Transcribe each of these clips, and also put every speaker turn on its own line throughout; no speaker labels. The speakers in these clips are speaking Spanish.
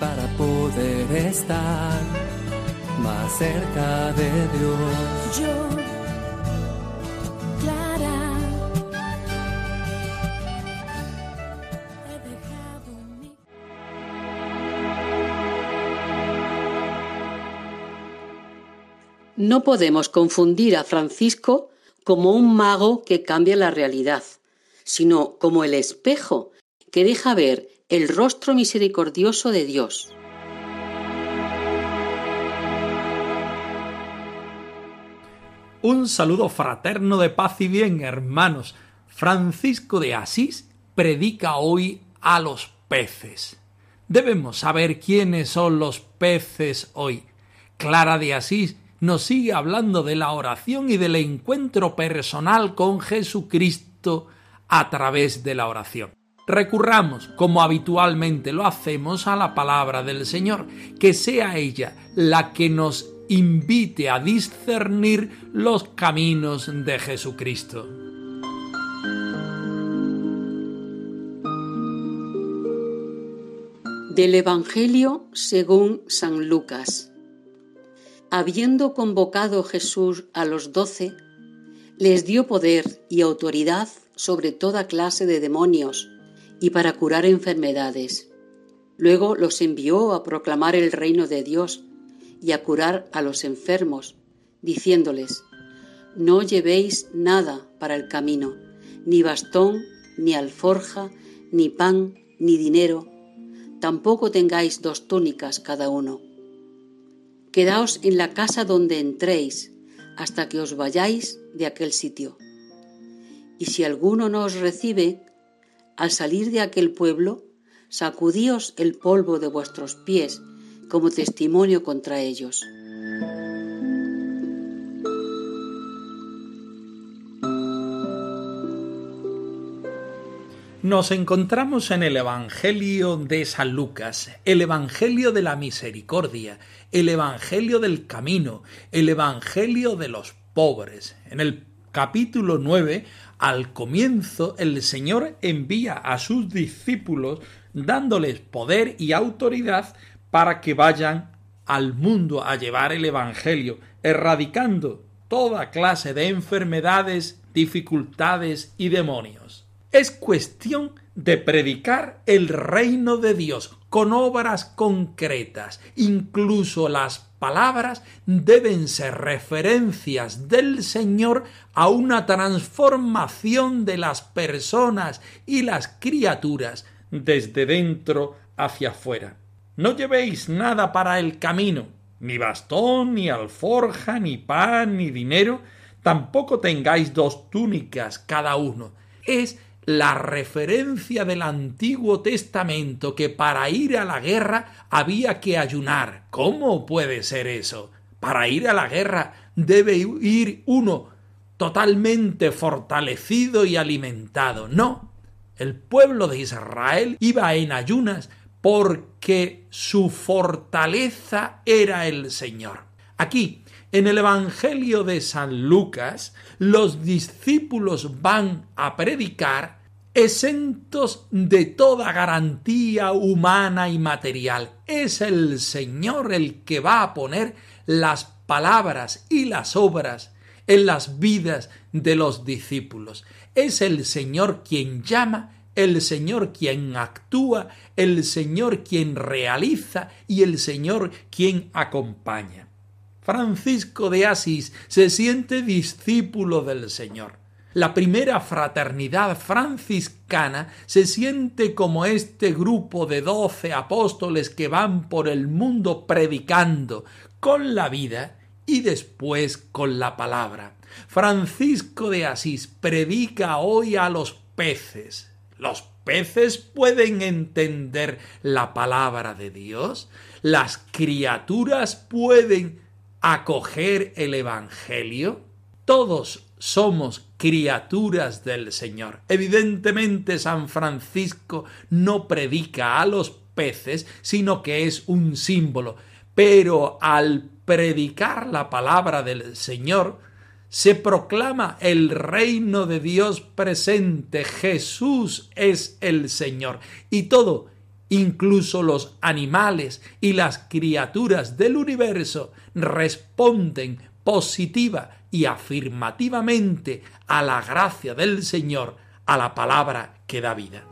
Para poder estar más cerca de Dios.
Yo, Clara, he dejado mi...
No podemos confundir a Francisco como un mago que cambia la realidad, sino como el espejo que deja ver el rostro misericordioso de Dios.
Un saludo fraterno de paz y bien, hermanos. Francisco de Asís predica hoy a los peces. Debemos saber quiénes son los peces hoy. Clara de Asís nos sigue hablando de la oración y del encuentro personal con Jesucristo a través de la oración. Recurramos, como habitualmente lo hacemos, a la palabra del Señor, que sea ella la que nos invite a discernir los caminos de Jesucristo.
Del Evangelio según San Lucas. Habiendo convocado Jesús a los doce, les dio poder y autoridad sobre toda clase de demonios y para curar enfermedades. Luego los envió a proclamar el reino de Dios y a curar a los enfermos, diciéndoles, No llevéis nada para el camino, ni bastón, ni alforja, ni pan, ni dinero, tampoco tengáis dos túnicas cada uno. Quedaos en la casa donde entréis, hasta que os vayáis de aquel sitio. Y si alguno no os recibe, al salir de aquel pueblo, sacudíos el polvo de vuestros pies como testimonio contra ellos.
Nos encontramos en el Evangelio de San Lucas, el Evangelio de la Misericordia, el Evangelio del Camino, el Evangelio de los pobres. En el capítulo 9, al comienzo, el Señor envía a sus discípulos dándoles poder y autoridad para que vayan al mundo a llevar el Evangelio, erradicando toda clase de enfermedades, dificultades y demonios. Es cuestión de predicar el reino de Dios con obras concretas. Incluso las palabras deben ser referencias del Señor a una transformación de las personas y las criaturas desde dentro hacia afuera. No llevéis nada para el camino, ni bastón, ni alforja, ni pan, ni dinero, tampoco tengáis dos túnicas cada uno. Es la referencia del Antiguo Testamento que para ir a la guerra había que ayunar. ¿Cómo puede ser eso? Para ir a la guerra debe ir uno totalmente fortalecido y alimentado. No. El pueblo de Israel iba en ayunas porque su fortaleza era el Señor. Aquí, en el Evangelio de San Lucas, los discípulos van a predicar exentos de toda garantía humana y material. Es el Señor el que va a poner las palabras y las obras en las vidas de los discípulos. Es el Señor quien llama, el Señor quien actúa, el Señor quien realiza y el Señor quien acompaña. Francisco de Asís se siente discípulo del Señor. La primera fraternidad franciscana se siente como este grupo de doce apóstoles que van por el mundo predicando con la vida y después con la palabra. Francisco de Asís predica hoy a los peces. ¿Los peces pueden entender la palabra de Dios? ¿Las criaturas pueden acoger el Evangelio? Todos somos criaturas del Señor. Evidentemente San Francisco no predica a los peces, sino que es un símbolo. Pero al predicar la palabra del Señor, se proclama el reino de Dios presente. Jesús es el Señor. Y todo, incluso los animales y las criaturas del universo, responden positiva y afirmativamente a la gracia del Señor, a la palabra que da vida.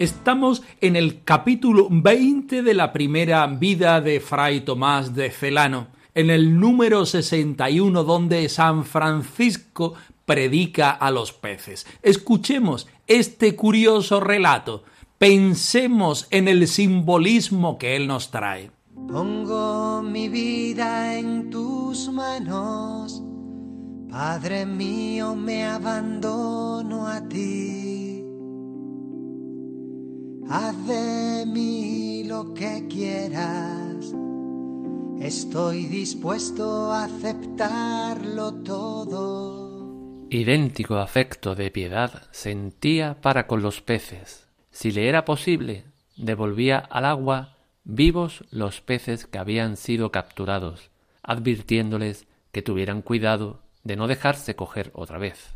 Estamos en el capítulo 20 de la primera vida de Fray Tomás de Celano, en el número 61 donde San Francisco predica a los peces. Escuchemos este curioso relato, pensemos en el simbolismo que él nos trae.
Pongo mi vida en tus manos, Padre mío, me abandono a ti. Haz mí lo que quieras, estoy dispuesto a aceptarlo todo.
Idéntico afecto de piedad sentía para con los peces. Si le era posible, devolvía al agua vivos los peces que habían sido capturados, advirtiéndoles que tuvieran cuidado de no dejarse coger otra vez.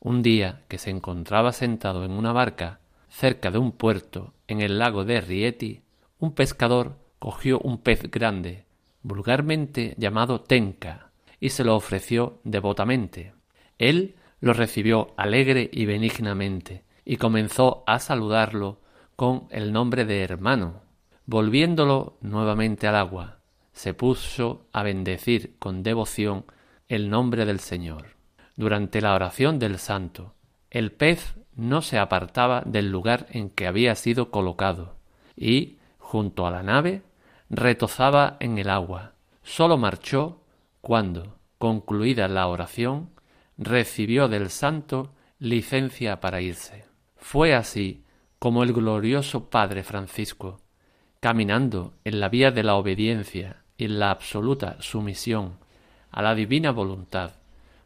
Un día que se encontraba sentado en una barca cerca de un puerto en el lago de Rieti, un pescador cogió un pez grande, vulgarmente llamado tenca, y se lo ofreció devotamente. Él lo recibió alegre y benignamente, y comenzó a saludarlo con el nombre de hermano. Volviéndolo nuevamente al agua, se puso a bendecir con devoción el nombre del Señor. Durante la oración del santo, el pez no se apartaba del lugar en que había sido colocado, y, junto a la nave, retozaba en el agua. Sólo marchó cuando, concluida la oración, recibió del santo licencia para irse. Fue así como el glorioso Padre Francisco, caminando en la vía de la obediencia y la absoluta sumisión a la divina voluntad,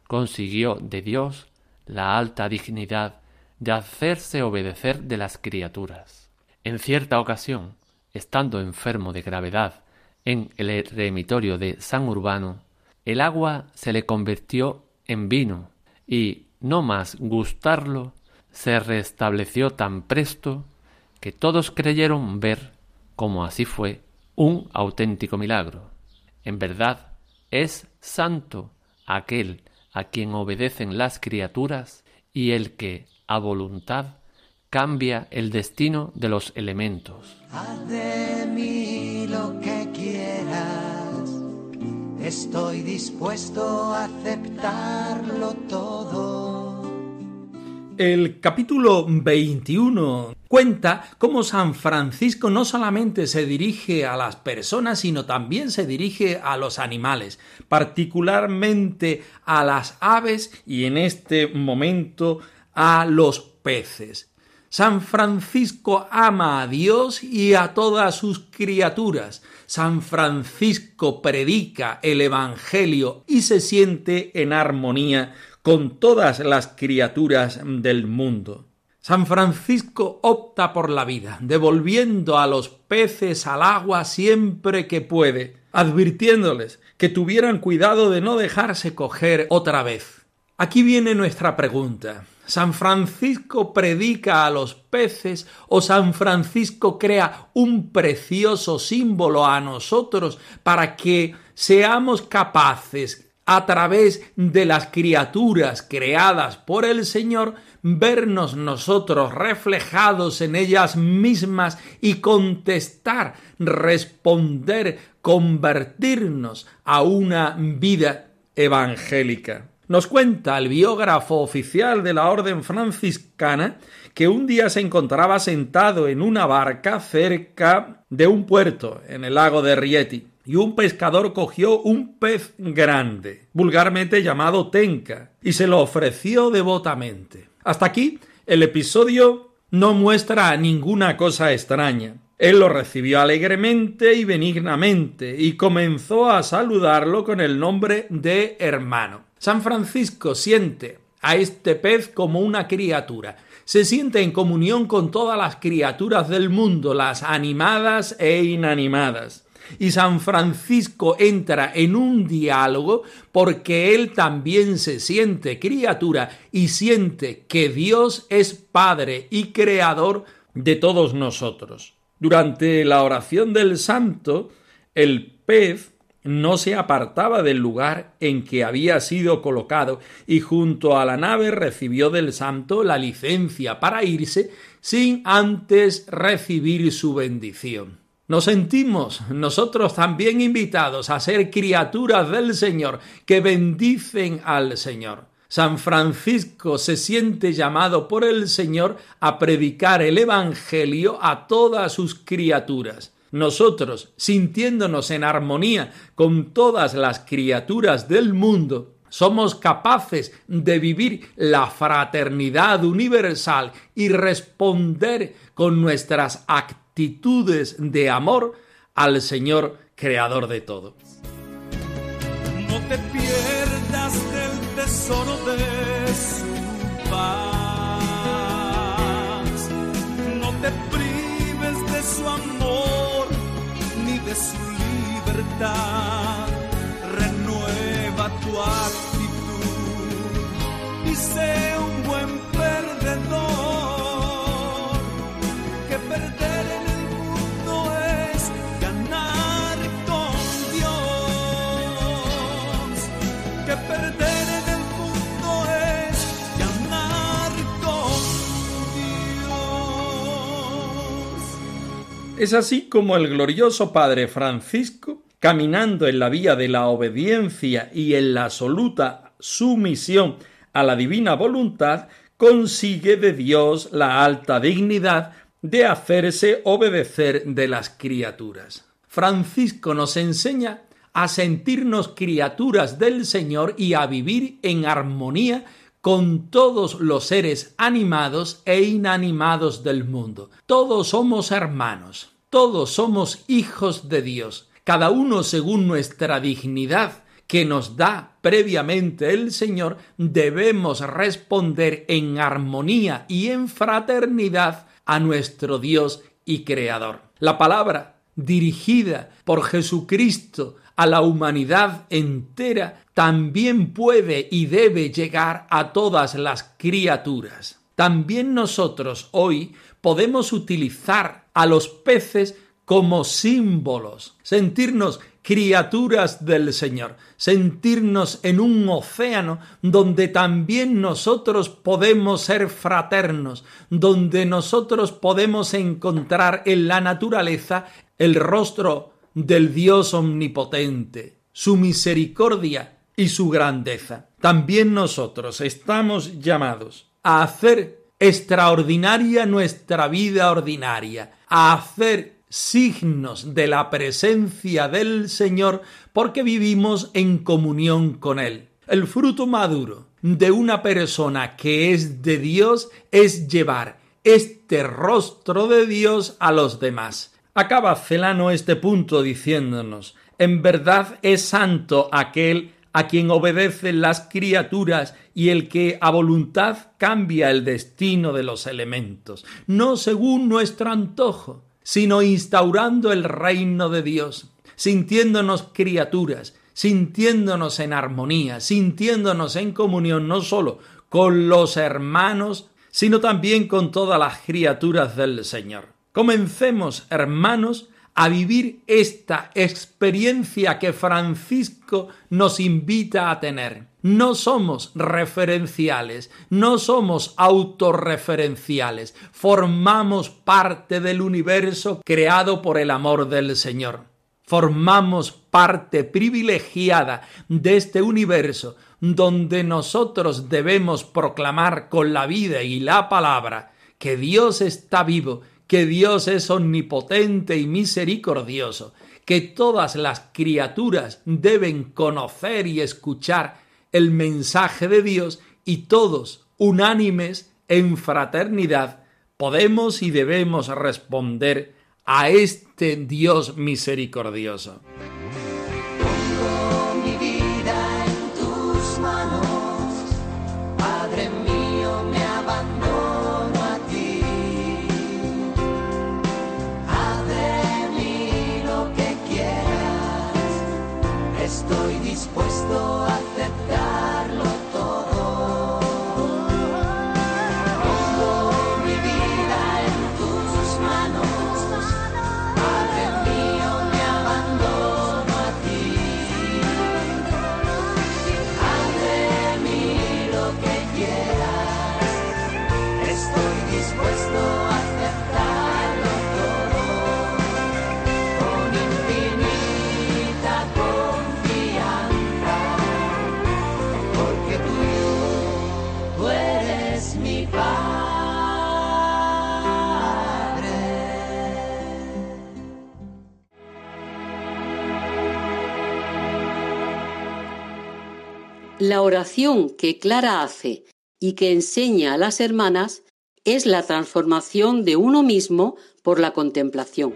consiguió de Dios la alta dignidad de hacerse obedecer de las criaturas. En cierta ocasión, estando enfermo de gravedad en el eremitorio de San Urbano, el agua se le convirtió en vino y, no más gustarlo, se restableció tan presto que todos creyeron ver, como así fue, un auténtico milagro. En verdad, es santo aquel a quien obedecen las criaturas y el que, a voluntad, cambia el destino de los elementos.
Haz de mí lo que quieras, estoy dispuesto a aceptarlo todo.
El capítulo 21 cuenta cómo San Francisco no solamente se dirige a las personas, sino también se dirige a los animales, particularmente a las aves y en este momento a los peces. San Francisco ama a Dios y a todas sus criaturas. San Francisco predica el Evangelio y se siente en armonía con todas las criaturas del mundo. San Francisco opta por la vida, devolviendo a los peces al agua siempre que puede, advirtiéndoles que tuvieran cuidado de no dejarse coger otra vez. Aquí viene nuestra pregunta. ¿San Francisco predica a los peces o San Francisco crea un precioso símbolo a nosotros para que seamos capaces a través de las criaturas creadas por el Señor, vernos nosotros reflejados en ellas mismas y contestar, responder, convertirnos a una vida evangélica. Nos cuenta el biógrafo oficial de la Orden franciscana que un día se encontraba sentado en una barca cerca de un puerto en el lago de Rieti y un pescador cogió un pez grande, vulgarmente llamado tenca, y se lo ofreció devotamente. Hasta aquí el episodio no muestra ninguna cosa extraña. Él lo recibió alegremente y benignamente y comenzó a saludarlo con el nombre de hermano. San Francisco siente a este pez como una criatura. Se siente en comunión con todas las criaturas del mundo, las animadas e inanimadas y San Francisco entra en un diálogo porque él también se siente criatura y siente que Dios es Padre y Creador de todos nosotros. Durante la oración del santo, el pez no se apartaba del lugar en que había sido colocado y junto a la nave recibió del santo la licencia para irse sin antes recibir su bendición. Nos sentimos nosotros también invitados a ser criaturas del Señor que bendicen al Señor. San Francisco se siente llamado por el Señor a predicar el Evangelio a todas sus criaturas. Nosotros, sintiéndonos en armonía con todas las criaturas del mundo, somos capaces de vivir la fraternidad universal y responder con nuestras actitudes de amor al Señor creador de todo.
No te pierdas del tesoro de su libertad. Renueva tu actitud y sé un buen perdedor Es
así como el glorioso Padre Francisco, caminando en la vía de la obediencia y en la absoluta sumisión a la divina voluntad, consigue de Dios la alta dignidad de hacerse obedecer de las criaturas. Francisco nos enseña a sentirnos criaturas del Señor y a vivir en armonía con todos los seres animados e inanimados del mundo. Todos somos hermanos, todos somos hijos de Dios, cada uno según nuestra dignidad que nos da previamente el Señor, debemos responder en armonía y en fraternidad a nuestro Dios y Creador. La palabra dirigida por Jesucristo a la humanidad entera también puede y debe llegar a todas las criaturas. También nosotros hoy podemos utilizar a los peces como símbolos, sentirnos criaturas del Señor, sentirnos en un océano donde también nosotros podemos ser fraternos, donde nosotros podemos encontrar en la naturaleza el rostro del Dios omnipotente, su misericordia y su grandeza. También nosotros estamos llamados a hacer extraordinaria nuestra vida ordinaria, a hacer signos de la presencia del Señor porque vivimos en comunión con Él. El fruto maduro de una persona que es de Dios es llevar este rostro de Dios a los demás. Acaba Celano este punto diciéndonos, en verdad es santo aquel a quien obedecen las criaturas y el que a voluntad cambia el destino de los elementos, no según nuestro antojo, sino instaurando el reino de Dios, sintiéndonos criaturas, sintiéndonos en armonía, sintiéndonos en comunión no solo con los hermanos, sino también con todas las criaturas del Señor. Comencemos, hermanos, a vivir esta experiencia que Francisco nos invita a tener. No somos referenciales, no somos autorreferenciales, formamos parte del universo creado por el amor del Señor. Formamos parte privilegiada de este universo donde nosotros debemos proclamar con la vida y la palabra que Dios está vivo que Dios es omnipotente y misericordioso, que todas las criaturas deben conocer y escuchar el mensaje de Dios y todos, unánimes en fraternidad, podemos y debemos responder a este Dios misericordioso.
La oración que Clara hace y que enseña a las hermanas es la transformación de uno mismo por la contemplación.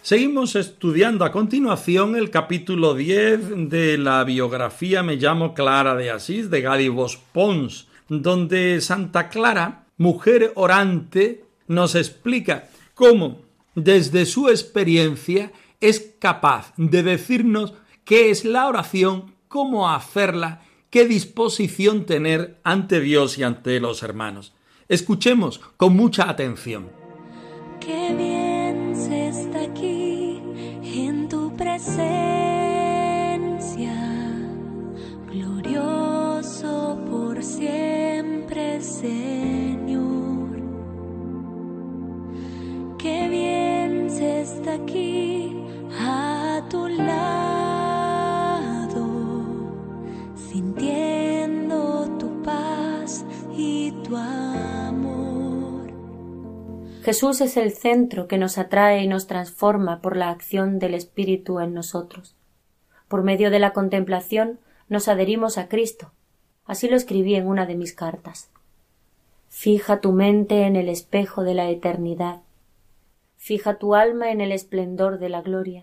Seguimos estudiando a continuación el capítulo 10 de la biografía Me llamo Clara de Asís de Gadivos Pons, donde Santa Clara, mujer orante, nos explica cómo, desde su experiencia, es capaz de decirnos qué es la oración, cómo hacerla, qué disposición tener ante Dios y ante los hermanos. Escuchemos con mucha atención.
Qué bien se está aquí en tu presencia, glorioso por siempre, Señor. Qué bien se está aquí
Jesús es el centro que nos atrae y nos transforma por la acción del Espíritu en nosotros. Por medio de la contemplación nos adherimos a Cristo. Así lo escribí en una de mis cartas. Fija tu mente en el espejo de la eternidad Fija tu alma en el esplendor de la gloria.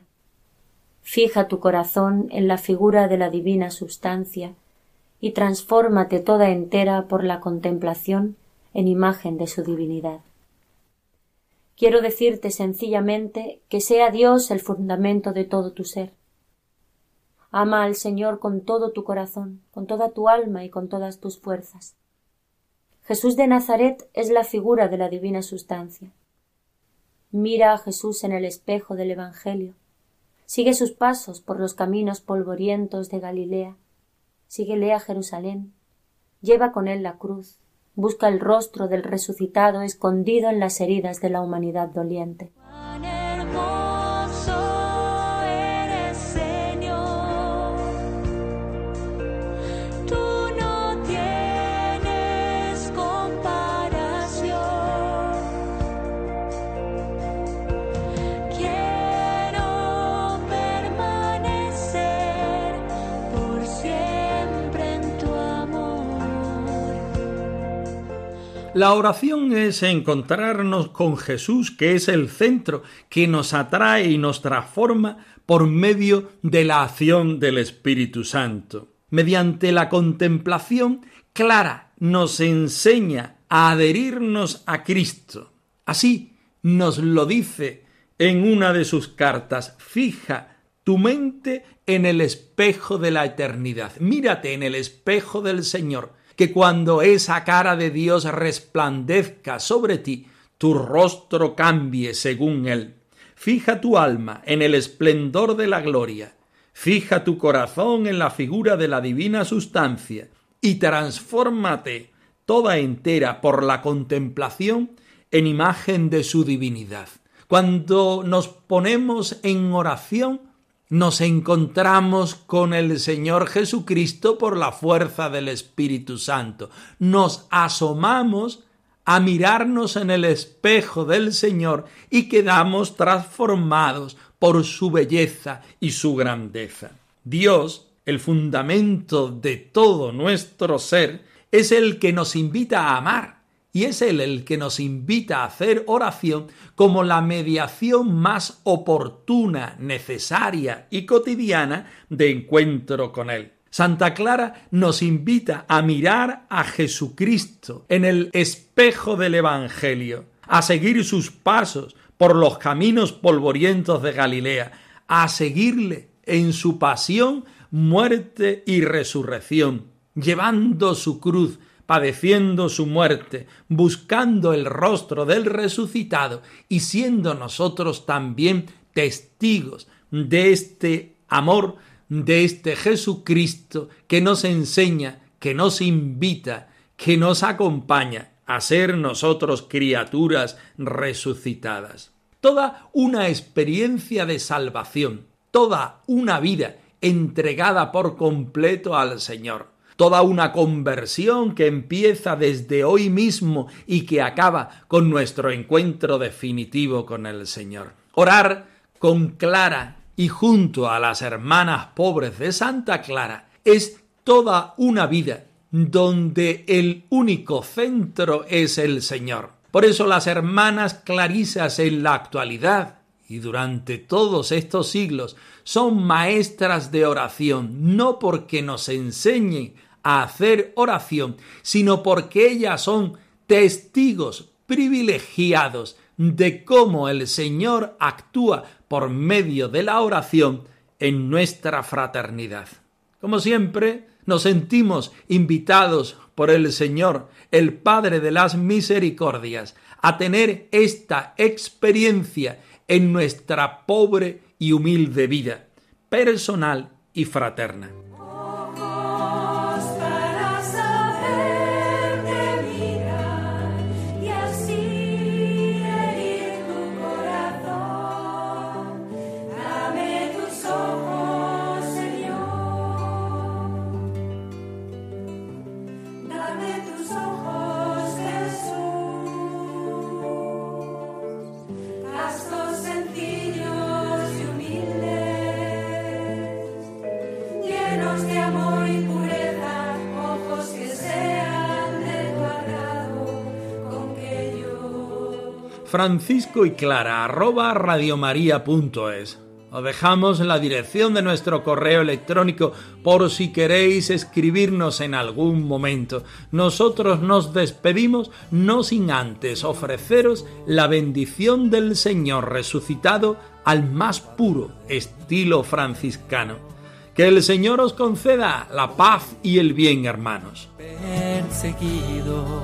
Fija tu corazón en la figura de la divina sustancia y transfórmate toda entera por la contemplación en imagen de su divinidad. Quiero decirte sencillamente que sea Dios el fundamento de todo tu ser. Ama al Señor con todo tu corazón, con toda tu alma y con todas tus fuerzas. Jesús de Nazaret es la figura de la divina sustancia. Mira a Jesús en el espejo del Evangelio. Sigue sus pasos por los caminos polvorientos de Galilea. Síguele a Jerusalén. Lleva con él la cruz. Busca el rostro del resucitado escondido en las heridas de la humanidad doliente.
La oración es encontrarnos con Jesús, que es el centro, que nos atrae y nos transforma por medio de la acción del Espíritu Santo. Mediante la contemplación, Clara nos enseña a adherirnos a Cristo. Así nos lo dice en una de sus cartas. Fija tu mente en el espejo de la eternidad. Mírate en el espejo del Señor que cuando esa cara de Dios resplandezca sobre ti, tu rostro cambie según Él. Fija tu alma en el esplendor de la gloria, fija tu corazón en la figura de la divina sustancia, y transfórmate toda entera por la contemplación en imagen de su divinidad. Cuando nos ponemos en oración, nos encontramos con el Señor Jesucristo por la fuerza del Espíritu Santo. Nos asomamos a mirarnos en el espejo del Señor y quedamos transformados por su belleza y su grandeza. Dios, el fundamento de todo nuestro ser, es el que nos invita a amar y es Él el que nos invita a hacer oración como la mediación más oportuna, necesaria y cotidiana de encuentro con Él. Santa Clara nos invita a mirar a Jesucristo en el espejo del Evangelio, a seguir sus pasos por los caminos polvorientos de Galilea, a seguirle en su pasión, muerte y resurrección, llevando su cruz padeciendo su muerte, buscando el rostro del resucitado y siendo nosotros también testigos de este amor, de este Jesucristo que nos enseña, que nos invita, que nos acompaña a ser nosotros criaturas resucitadas. Toda una experiencia de salvación, toda una vida entregada por completo al Señor toda una conversión que empieza desde hoy mismo y que acaba con nuestro encuentro definitivo con el Señor. Orar con Clara y junto a las hermanas pobres de Santa Clara es toda una vida donde el único centro es el Señor. Por eso las hermanas clarisas en la actualidad y durante todos estos siglos son maestras de oración, no porque nos enseñen hacer oración, sino porque ellas son testigos privilegiados de cómo el Señor actúa por medio de la oración en nuestra fraternidad. Como siempre, nos sentimos invitados por el Señor, el Padre de las Misericordias, a tener esta experiencia en nuestra pobre y humilde vida, personal y fraterna. Francisco y Clara arroba radiomaria.es. Os dejamos la dirección de nuestro correo electrónico por si queréis escribirnos en algún momento. Nosotros nos despedimos no sin antes ofreceros la bendición del Señor resucitado al más puro estilo franciscano. Que el Señor os conceda la paz y el bien, hermanos.
Perseguido